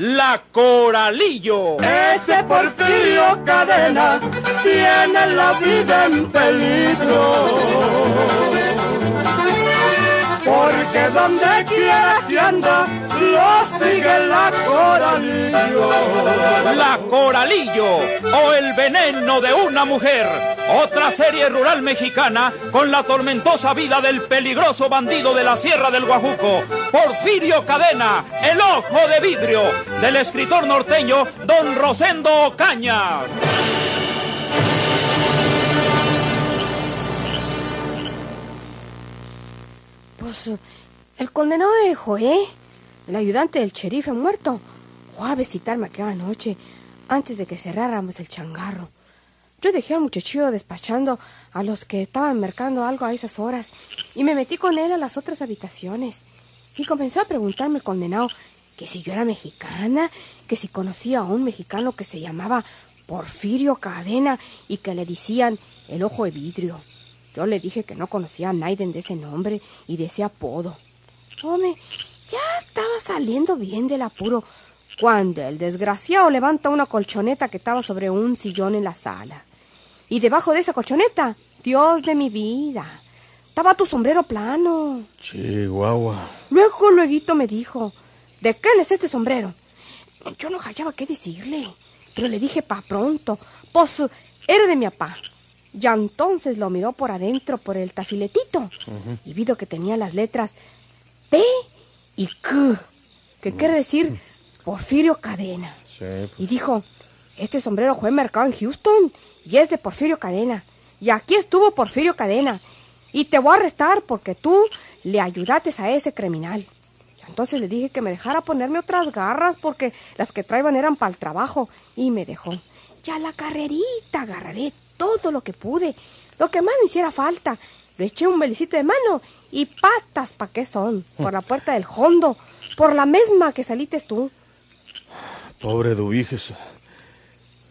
La Coralillo. Ese Porfirio Cadena tiene la vida en peligro. Porque donde quiera que anda, lo sigue la Coralillo. La Coralillo o el veneno de una mujer. Otra serie rural mexicana con la tormentosa vida del peligroso bandido de la Sierra del Guajuco, Porfirio Cadena, el ojo de vidrio, del escritor norteño Don Rosendo Ocaña. Pues el condenado de Joé, el ayudante del sheriff muerto, fue a visitarme aquella noche antes de que cerráramos el changarro. Yo dejé al muchachillo despachando a los que estaban mercando algo a esas horas y me metí con él a las otras habitaciones. Y comenzó a preguntarme el condenado que si yo era mexicana, que si conocía a un mexicano que se llamaba Porfirio Cadena y que le decían el ojo de vidrio. Yo le dije que no conocía a nadie de ese nombre y de ese apodo. Hombre, ya estaba saliendo bien del apuro cuando el desgraciado levanta una colchoneta que estaba sobre un sillón en la sala. Y debajo de esa colchoneta, Dios de mi vida, estaba tu sombrero plano. Chihuahua. Luego, luego me dijo, ¿de qué es este sombrero? Yo no hallaba qué decirle, pero le dije pa' pronto, pues era de mi papá. Y entonces lo miró por adentro por el tafiletito y vido que tenía las letras P y Q, que quiere decir Porfirio Cadena. Sí, pues, Y dijo, este sombrero fue mercado en Houston y es de Porfirio Cadena. Y aquí estuvo Porfirio Cadena. Y te voy a arrestar porque tú le ayudaste a ese criminal. Entonces le dije que me dejara ponerme otras garras porque las que traían eran para el trabajo. Y me dejó. Ya la carrerita agarraré todo lo que pude. Lo que más me hiciera falta. Le eché un belicito de mano y patas pa' qué son. Por la puerta del hondo. Por la misma que saliste tú. pobre Dubiges.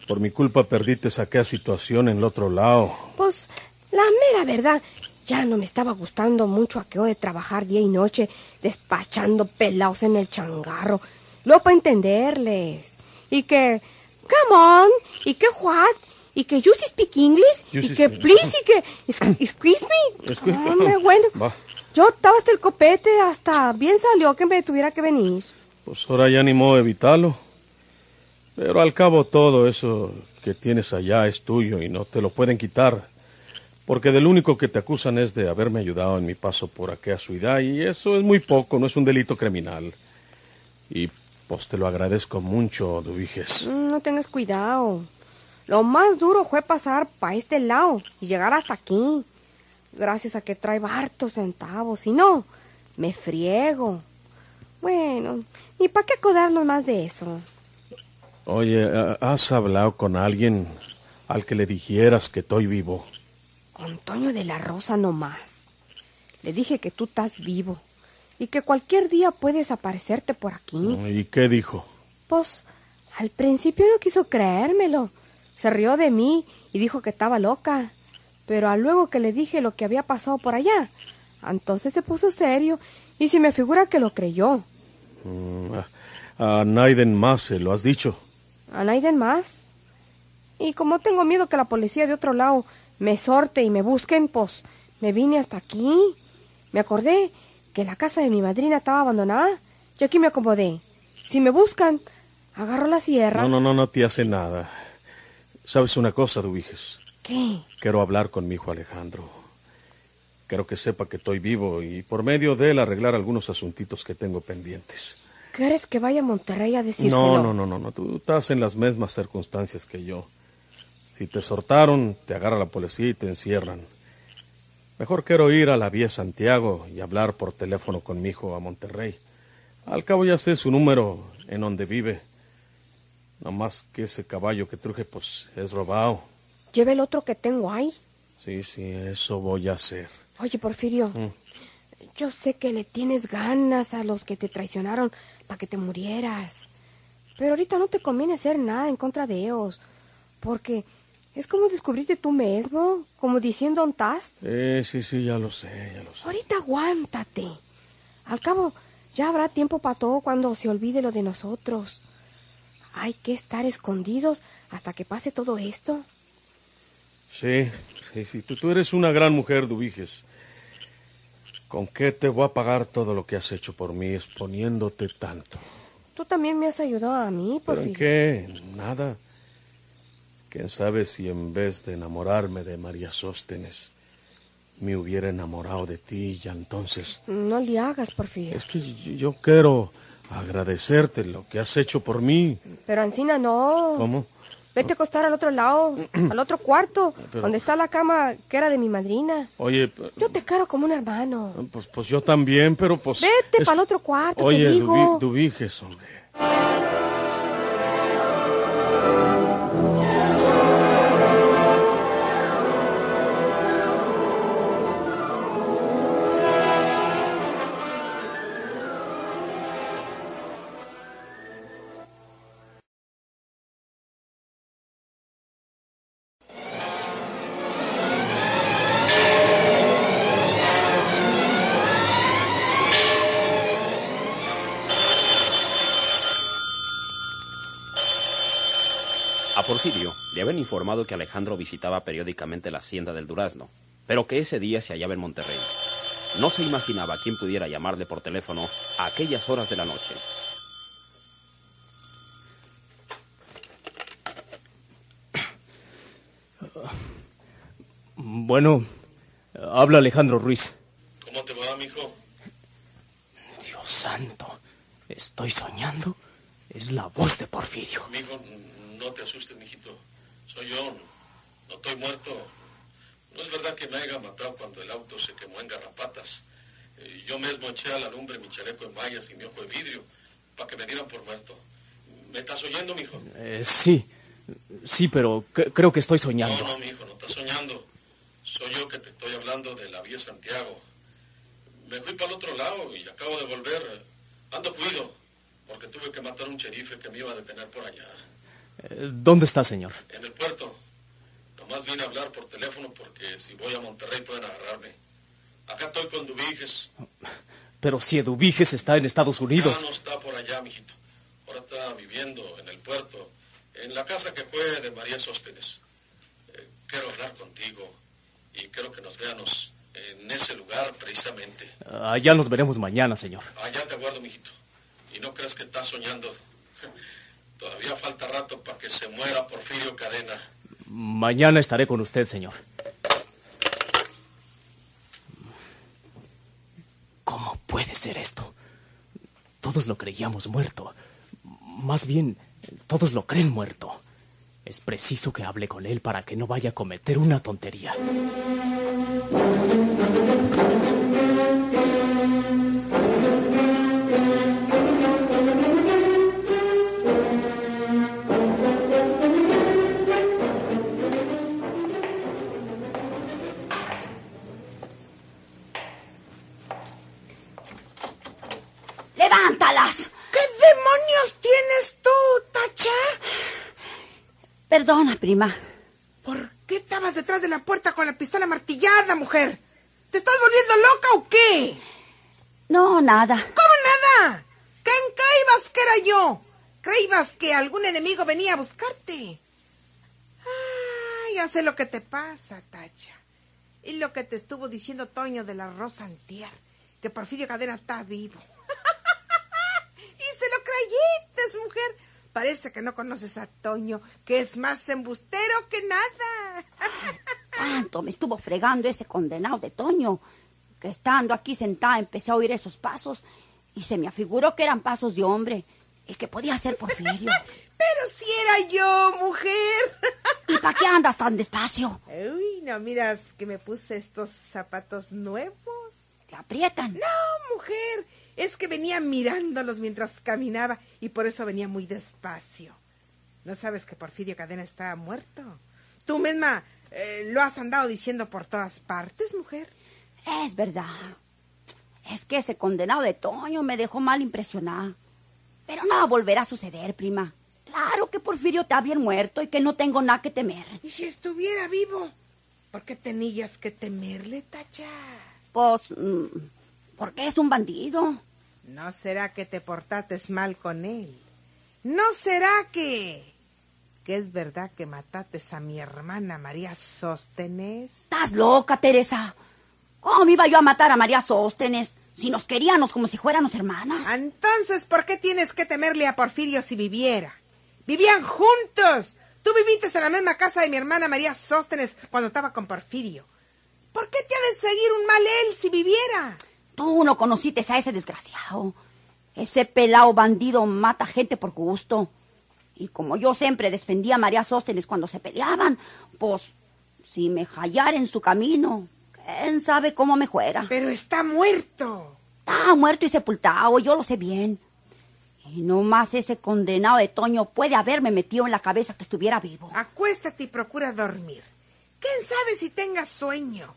Por mi culpa perdiste aquella situación en el otro lado. Pues la mera verdad, ya no me estaba gustando mucho aquello de trabajar día y noche despachando pelados en el changarro. Luego para entenderles. Y que, come on, y que what, y que you speak English, You y que speak- please, y que "Ex- excuse me. Excuse- Hombre, bueno, Va. yo estaba hasta el copete, hasta bien salió que me tuviera que venir. Pues ahora ya ni modo de evitarlo. Pero al cabo todo eso que tienes allá es tuyo y no te lo pueden quitar. Porque del único que te acusan es de haberme ayudado en mi paso por aquella ciudad y eso es muy poco, no es un delito criminal. Y pues te lo agradezco mucho, Dubiges. Mm, No tengas cuidado. Lo más duro fue pasar para este lado y llegar hasta aquí. Gracias a que trae hartos centavos. Si no, me friego. Bueno, ni para qué acordarnos más de eso. Oye, ¿has hablado con alguien al que le dijeras que estoy vivo? Con Toño de la Rosa nomás. Le dije que tú estás vivo y que cualquier día puedes aparecerte por aquí. ¿Y qué dijo? Pues al principio no quiso creérmelo. Se rió de mí y dijo que estaba loca. Pero a luego que le dije lo que había pasado por allá, entonces se puso serio y se me figura que lo creyó. Mm, A, a Naiden más se lo has dicho. A nadie más. Y como tengo miedo que la policía de otro lado me sorte y me busquen, pues me vine hasta aquí. Me acordé que la casa de mi madrina estaba abandonada. Yo aquí me acomodé. Si me buscan, agarro la sierra. No, no, no, no te hace nada. ¿Sabes una cosa, Dubiges? ¿Qué? Quiero hablar con mi hijo Alejandro. Quiero que sepa que estoy vivo y por medio de él arreglar algunos asuntitos que tengo pendientes. ¿Quieres que vaya a Monterrey a decírselo? No, no, no, no, no. Tú estás en las mismas circunstancias que yo. Si te sortaron, te agarra la policía y te encierran. Mejor quiero ir a la vía Santiago y hablar por teléfono con mi hijo a Monterrey. Al cabo ya sé su número en donde vive. No más que ese caballo que truje, pues es robado. lleve el otro que tengo ahí. Sí, sí, eso voy a hacer. Oye, Porfirio, Mm. yo sé que le tienes ganas a los que te traicionaron para que te murieras. Pero ahorita no te conviene hacer nada en contra de ellos. Porque es como descubrirte tú mismo, como diciendo un taz. Sí, sí, sí, ya lo sé, ya lo sé. Ahorita aguántate. Al cabo, ya habrá tiempo para todo cuando se olvide lo de nosotros. Hay que estar escondidos hasta que pase todo esto. Sí, sí, sí. Tú, tú eres una gran mujer, Dubiges. ¿Con qué te voy a pagar todo lo que has hecho por mí exponiéndote tanto? Tú también me has ayudado a mí, ¿Pero en qué? Nada. ¿Quién sabe si en vez de enamorarme de María Sóstenes, me hubiera enamorado de ti y entonces... No le hagas, Porfirio. Es que yo quiero agradecerte lo que has hecho por mí. Pero Ancina no. ¿Cómo? Vete a acostar al otro lado, al otro cuarto, Pero- donde está la cama que era de mi madrina. Oye, Yo te quiero como un hermano. pues, pues yo también, pero pues... Vete es- para el otro cuarto, Oye, te digo. Dubi- hombre. A Porfirio le habían informado que Alejandro visitaba periódicamente la hacienda del Durazno, pero que ese día se hallaba en Monterrey. No se imaginaba quién pudiera llamarle por teléfono a aquellas horas de la noche. Bueno, habla Alejandro Ruiz. ¿Cómo te va, mijo? Dios santo, ¿estoy soñando? Es la voz de Porfirio. Mijo, no te asustes, mijito. Soy yo. No estoy muerto. No es verdad que me haya matado cuando el auto se quemó en garrapatas. Eh, Yo mismo eché a la lumbre mi chaleco de mallas y mi ojo de vidrio para que me dieran por muerto. ¿Me estás oyendo, mijo? Eh, sí, sí, pero cre- creo que estoy soñando. No, no, mijo, no estás soñando. Soy yo que te estoy hablando de la vía Santiago. Me fui para el otro lado y acabo de volver. Ando cuido, porque tuve que matar a un sherife que me iba a detener por allá, ¿Dónde está, señor? en el puerto. Nomás vine a hablar por teléfono porque si voy a Monterrey pueden agarrarme. Acá estoy con Dubiges. Pero si Eduviges está en Estados Ya Unidos. no está por allá, mijito. Ahora está viviendo en el puerto, en la casa que fue de María Sóstenes. Eh, quiero hablar contigo y quiero que nos veamos en ese lugar precisamente. Allá nos veremos mañana, señor. Allá te aguardo, mijito. Y no creas que estás soñando. Todavía falta rato para que se muera Porfirio Cadena. Mañana estaré con usted, señor. ¿Cómo puede ser esto? Todos lo creíamos muerto. Más bien, todos lo creen muerto. Es preciso que hable con él para que no vaya a cometer una tontería. Perdona, prima. ¿Por qué estabas detrás de la puerta con la pistola martillada, mujer? ¿Te estás volviendo loca o qué? No, nada. ¿Cómo nada? ¿Quién creíbas que era yo? ¿Creíbas que algún enemigo venía a buscarte? Ah, ya sé lo que te pasa, Tacha. Y lo que te estuvo diciendo Toño de la Rosa Antier, que Porfirio Cadena está vivo. y se lo creíste, mujer. Parece que no conoces a Toño, que es más embustero que nada. Tanto me estuvo fregando ese condenado de Toño, que estando aquí sentada empecé a oír esos pasos y se me afiguró que eran pasos de hombre y que podía ser Porfirio. Pero si era yo, mujer. ¿Y para qué andas tan despacio? Uy, no miras que me puse estos zapatos nuevos. Te aprietan. No, mujer, es que venía mirándolos mientras caminaba y por eso venía muy despacio. ¿No sabes que Porfirio Cadena está muerto? Tú misma eh, lo has andado diciendo por todas partes, mujer. Es verdad. Es que ese condenado de Toño me dejó mal impresionada. Pero no volverá a suceder, prima. Claro que Porfirio está bien muerto y que no tengo nada que temer. ¿Y si estuviera vivo? ¿Por qué tenías que temerle, Tacha? Pues, mm, porque es un bandido. ¿No será que te portates mal con él? ¿No será que... que es verdad que matates a mi hermana María Sóstenes? Estás loca, Teresa. ¿Cómo iba yo a matar a María Sóstenes? Si nos queríamos como si fuéramos hermanas. Entonces, ¿por qué tienes que temerle a Porfirio si viviera? ¡Vivían juntos! Tú viviste en la misma casa de mi hermana María Sóstenes cuando estaba con Porfirio. ¿Por qué te ha de seguir un mal él si viviera? Tú no conociste a ese desgraciado. Ese pelao bandido mata gente por gusto. Y como yo siempre defendía a María Sóstenes cuando se peleaban, pues si me hallara en su camino, quién sabe cómo me fuera. Pero está muerto. Está muerto y sepultado, yo lo sé bien. Y no más ese condenado de Toño puede haberme metido en la cabeza que estuviera vivo. Acuéstate y procura dormir. ¿Quién sabe si tengas sueño?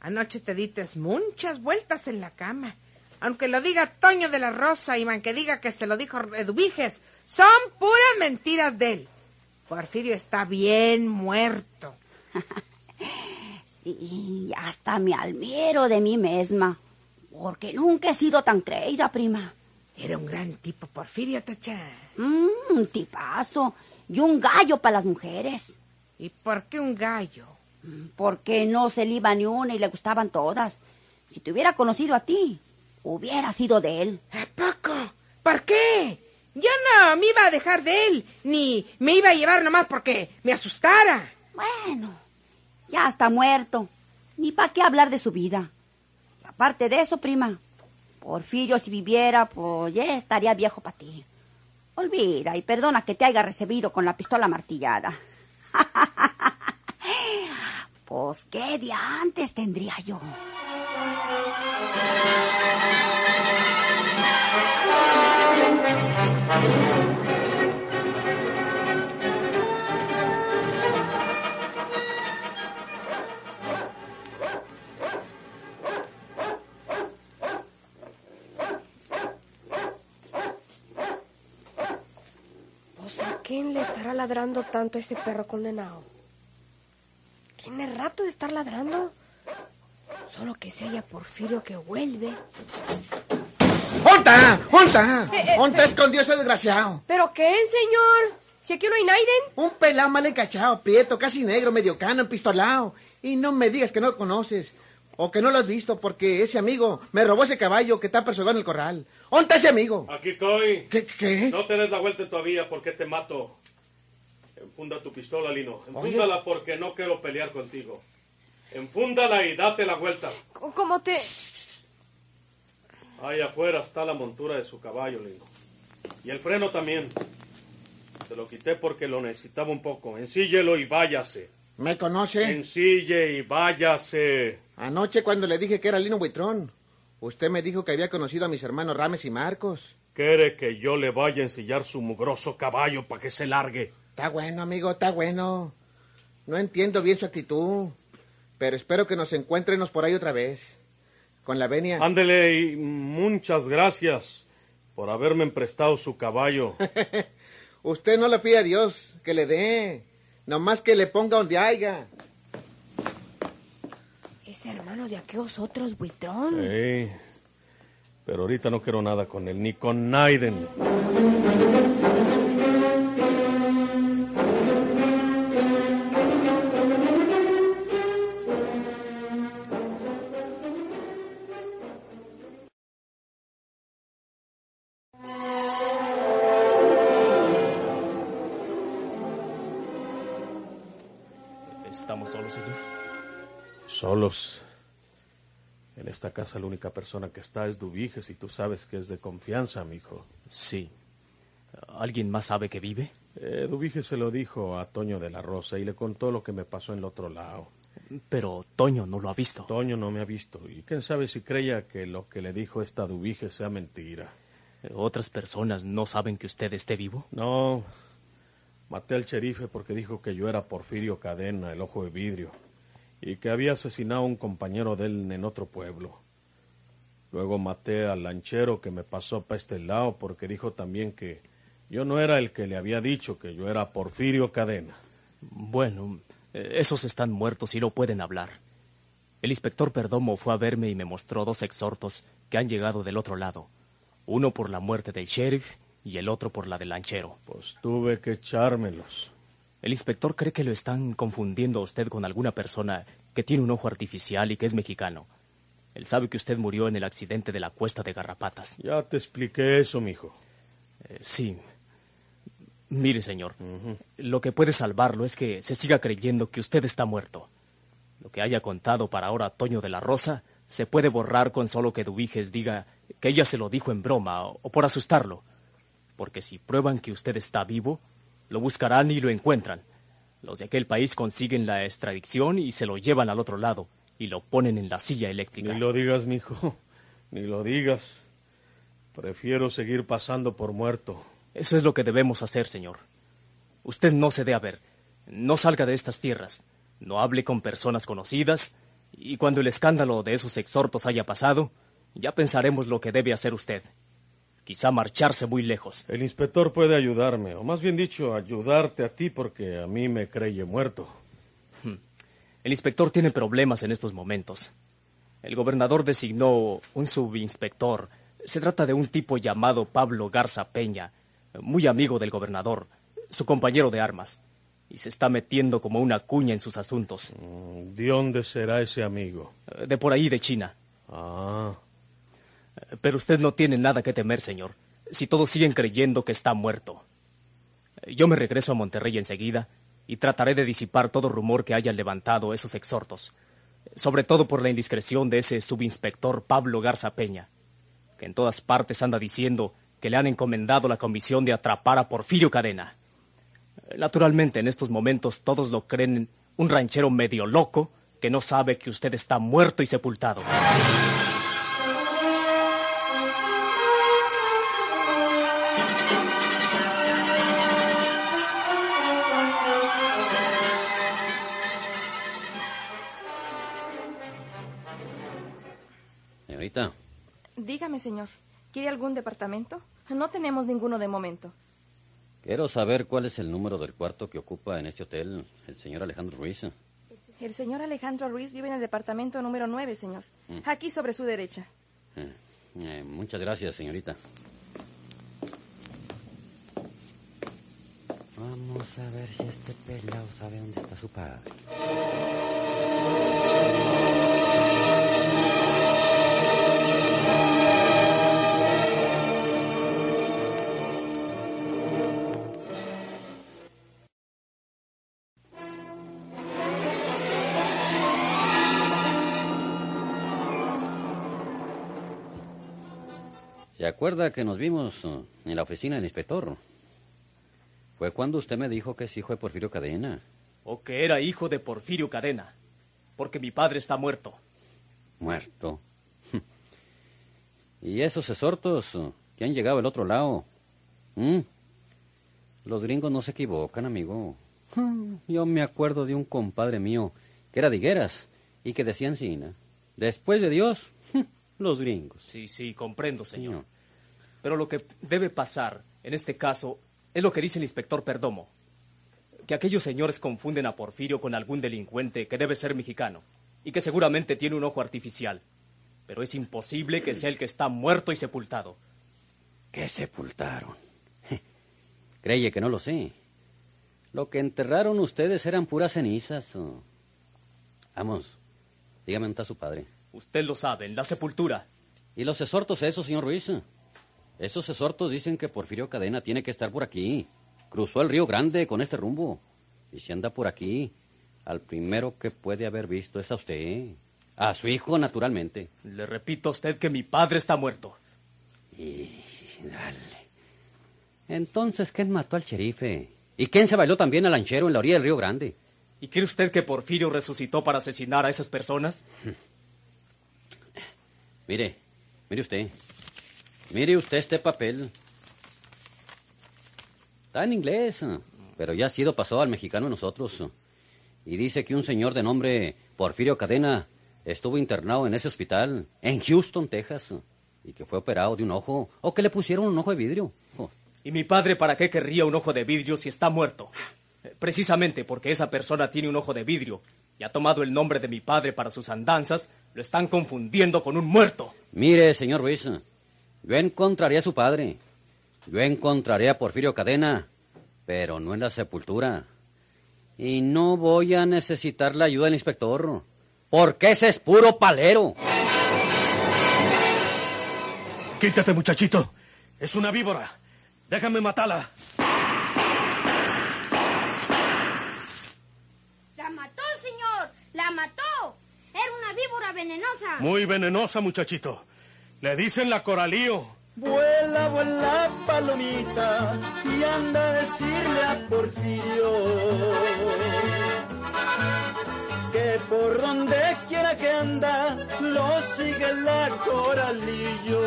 Anoche te dites muchas vueltas en la cama. Aunque lo diga Toño de la Rosa y man que diga que se lo dijo Eduviges, son puras mentiras de él. Porfirio está bien muerto. sí, hasta me almero de mí misma. Porque nunca he sido tan creída, prima. Era un gran tipo, Porfirio Tacha. Mm, un tipazo. Y un gallo para las mujeres. ¿Y por qué un gallo? Porque no se le iba ni una y le gustaban todas. Si te hubiera conocido a ti, hubiera sido de él. ¿A poco? ¿Por qué? Yo no me iba a dejar de él, ni me iba a llevar nomás porque me asustara. Bueno, ya está muerto. Ni para qué hablar de su vida. Y aparte de eso, prima, Porfirio si viviera, pues ya estaría viejo para ti. Olvida y perdona que te haya recibido con la pistola martillada. Pues qué de antes tendría yo. Pues a quién le estará ladrando tanto ese perro condenado. Tiene rato de estar ladrando. Solo que se haya Porfirio que vuelve. ¡Honta! ¡Honta! Eh, eh, ¡Honta escondió ese desgraciado! ¿Pero qué, señor? Si aquí no hay Naiden. Un pelado mal encachado, prieto, casi negro, medio cano, empistolado. Y no me digas que no lo conoces. O que no lo has visto, porque ese amigo me robó ese caballo que está perseguido en el corral. ¿Honta ese amigo? Aquí estoy. ¿Qué? qué? No te des la vuelta todavía porque te mato. Enfunda tu pistola, Lino. Enfúndala porque no quiero pelear contigo. Enfúndala y date la vuelta. ¿Cómo te...? Ahí afuera está la montura de su caballo, Lino. Y el freno también. Se lo quité porque lo necesitaba un poco. Ensíllelo y váyase. ¿Me conoce? Ensille y váyase. Anoche cuando le dije que era Lino Buitrón, usted me dijo que había conocido a mis hermanos Rames y Marcos. ¿Quiere que yo le vaya a ensillar su mugroso caballo para que se largue? Está bueno, amigo, está bueno. No entiendo bien su actitud, pero espero que nos encuéntrenos por ahí otra vez. Con la venia. Ándele y muchas gracias por haberme emprestado su caballo. Usted no le pide a Dios que le dé, nomás que le ponga donde haya. Es hermano de aquellos otros, buitrón. Sí, pero ahorita no quiero nada con él, ni con Naiden. Esta casa la única persona que está es Dubiges y tú sabes que es de confianza, mijo. Sí. ¿Alguien más sabe que vive? Eh, Dubiges se lo dijo a Toño de la Rosa y le contó lo que me pasó en el otro lado. Pero Toño no lo ha visto. Toño no me ha visto y quién sabe si creía que lo que le dijo esta Dubiges sea mentira. ¿Otras personas no saben que usted esté vivo? No, Maté al sherife porque dijo que yo era Porfirio Cadena, el ojo de vidrio, y que había asesinado a un compañero de él en otro pueblo. Luego maté al lanchero que me pasó para este lado porque dijo también que yo no era el que le había dicho que yo era Porfirio Cadena. Bueno, eh, esos están muertos y no pueden hablar. El inspector Perdomo fue a verme y me mostró dos exhortos que han llegado del otro lado. Uno por la muerte del sheriff y el otro por la del lanchero. Pues tuve que echármelos. El inspector cree que lo están confundiendo a usted con alguna persona que tiene un ojo artificial y que es mexicano. Él sabe que usted murió en el accidente de la cuesta de Garrapatas. Ya te expliqué eso, mijo. Eh, sí. Mire, señor, lo que puede salvarlo es que se siga creyendo que usted está muerto. Lo que haya contado para ahora Toño de la Rosa se puede borrar con solo que Dubiges diga que ella se lo dijo en broma o, o por asustarlo. Porque si prueban que usted está vivo, lo buscarán y lo encuentran. Los de aquel país consiguen la extradición y se lo llevan al otro lado y lo ponen en la silla eléctrica. Ni lo digas, mijo. Ni lo digas. Prefiero seguir pasando por muerto. Eso es lo que debemos hacer, señor. Usted no se dé a ver. No salga de estas tierras. No hable con personas conocidas. Y cuando el escándalo de esos exhortos haya pasado, ya pensaremos lo que debe hacer usted. Quizá marcharse muy lejos. El inspector puede ayudarme, o más bien dicho, ayudarte a ti porque a mí me creye muerto. El inspector tiene problemas en estos momentos. El gobernador designó un subinspector. Se trata de un tipo llamado Pablo Garza Peña, muy amigo del gobernador, su compañero de armas, y se está metiendo como una cuña en sus asuntos. ¿De dónde será ese amigo? De por ahí, de China. Ah. Pero usted no tiene nada que temer, señor, si todos siguen creyendo que está muerto. Yo me regreso a Monterrey enseguida y trataré de disipar todo rumor que hayan levantado esos exhortos, sobre todo por la indiscreción de ese subinspector Pablo Garza Peña, que en todas partes anda diciendo que le han encomendado la comisión de atrapar a Porfirio Cadena. Naturalmente, en estos momentos todos lo creen un ranchero medio loco que no sabe que usted está muerto y sepultado. Señorita, Dígame, señor, ¿quiere algún departamento? No tenemos ninguno de momento. quiero saber cuál es el número del cuarto que ocupa en este hotel el señor Alejandro Ruiz. El señor Alejandro Ruiz vive en el departamento número 9, señor. Aquí sobre su derecha. Eh, eh, muchas gracias, señorita. Vamos a ver si este pelado sabe dónde está su padre. ¿Se acuerda que nos vimos uh, en la oficina del inspector? Fue cuando usted me dijo que es hijo de Porfirio Cadena. O que era hijo de Porfirio Cadena, porque mi padre está muerto. Muerto. ¿Y esos exhortos uh, que han llegado al otro lado? ¿Mm? Los gringos no se equivocan, amigo. Yo me acuerdo de un compadre mío que era de Higueras y que decía encina. Después de Dios, los gringos. Sí, sí, comprendo, señor. Pero lo que debe pasar, en este caso, es lo que dice el inspector Perdomo. Que aquellos señores confunden a Porfirio con algún delincuente que debe ser mexicano y que seguramente tiene un ojo artificial. Pero es imposible que sea el que está muerto y sepultado. ¿Qué sepultaron? Creye que no lo sé. Lo que enterraron ustedes eran puras cenizas. Vamos, dígame dónde está su padre. Usted lo sabe, en la sepultura. ¿Y los exhortos esos, señor Ruiz? Esos exhortos dicen que Porfirio Cadena tiene que estar por aquí. Cruzó el río Grande con este rumbo. Y si anda por aquí, al primero que puede haber visto es a usted. A su hijo, naturalmente. Le repito a usted que mi padre está muerto. Y dale. Entonces, ¿quién mató al sherife? ¿Y quién se bailó también al lanchero en la orilla del río Grande? ¿Y cree usted que Porfirio resucitó para asesinar a esas personas? Mire, mire usted. Mire usted este papel. Está en inglés. pero ya ha sido pasado al mexicano nosotros. Y dice que un señor de nombre Porfirio Cadena estuvo internado en ese hospital, en Houston, Texas, y que fue operado de un ojo, o que le pusieron un ojo de vidrio. Oh. ¿Y mi padre para qué querría un ojo de vidrio si está muerto? Precisamente porque esa persona tiene un ojo de vidrio y ha tomado el nombre de mi padre para sus andanzas, lo están confundiendo con un muerto. Mire, señor Ruiz, yo encontraré a su padre. Yo encontraré a Porfirio Cadena, pero no en la sepultura. Y no voy a necesitar la ayuda del inspector, porque ese es puro palero. Quítate, muchachito. Es una víbora. Déjame matarla. La mató, señor. La mató. Era una víbora venenosa. Muy venenosa, muchachito. Le dicen la coralío. Vuela, vuela, palomita, y anda a decirle a Porfirio que por donde quiera que anda, lo sigue la coralillo.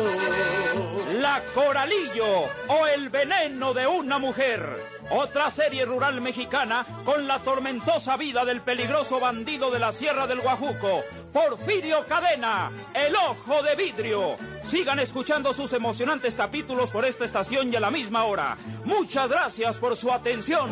La Coralillo o el veneno de una mujer. Otra serie rural mexicana con la tormentosa vida del peligroso bandido de la Sierra del Guajuco, Porfirio Cadena, el ojo de vidrio. Sigan escuchando sus emocionantes capítulos por esta estación y a la misma hora. Muchas gracias por su atención.